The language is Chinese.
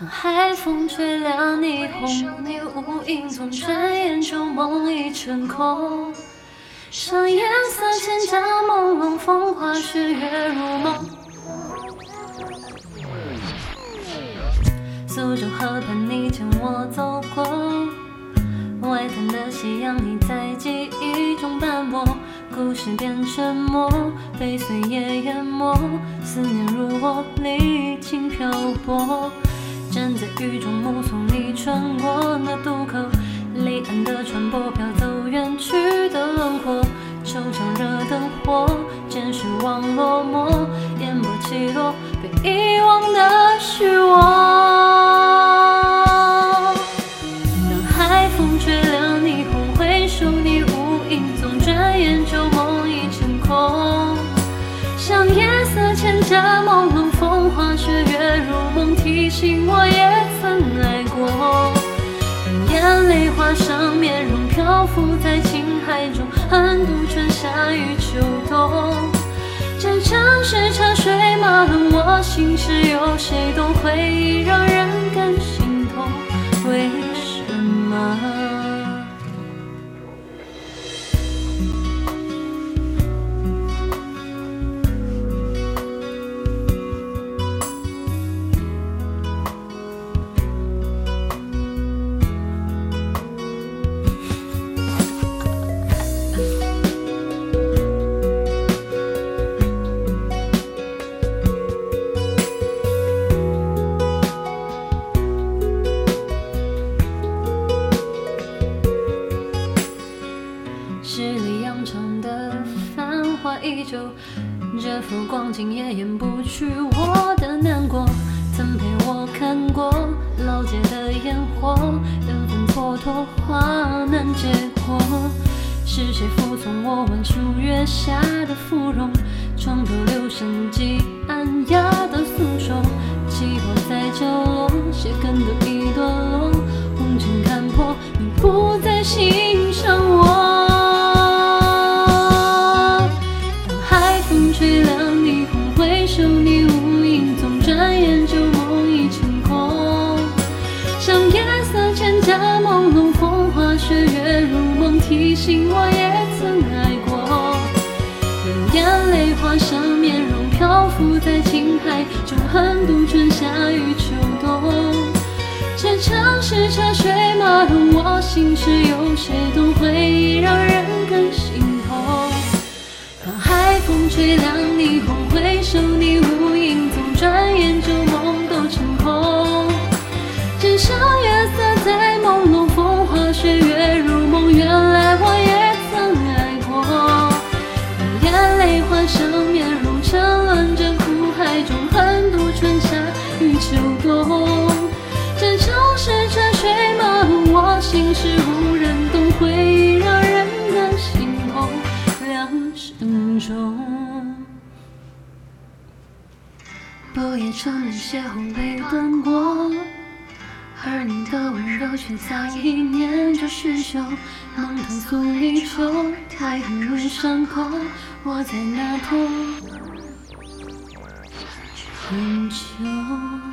当海风吹亮霓虹，你无影踪，转眼就梦已成空。上颜色千家朦胧，风花雪月如梦。苏州河畔，你牵我走过，外滩的夕阳已在记忆中斑驳，故事变沉默，被岁月淹没，思念如我历经漂泊，站在雨中目送你穿过那渡口。离岸的船舶飘走远去的轮廓，球场热灯火，见失望落寞，烟波起落，被遗忘的是我。当海风吹凉霓虹，回首你无影踪，转眼旧梦已成空。像夜色千家朦胧，提醒我也曾爱过。眼泪画上面容，漂浮在情海中，横渡春夏与秋冬。这城市车水马龙，我心事有谁懂？回忆让人更心痛，为什么？华依旧，这幅光景也掩不去我的难过。曾陪我看过老街的烟火，纷纷蹉跎，花难结果。是谁服从我挽书月下的芙蓉，床头留声机暗哑的诉说，寂寞在角落，鞋跟色千家朦胧，风花雪月如梦，提醒我也曾爱过。任眼泪画上面容，漂浮在情海中，横渡春夏与秋冬。这城市车水马龙，我心事有谁不夜城里邂逅泪断过，而你的温柔却早已念着许久。梦藤宿离愁，太痕如伤口，我在那头很久。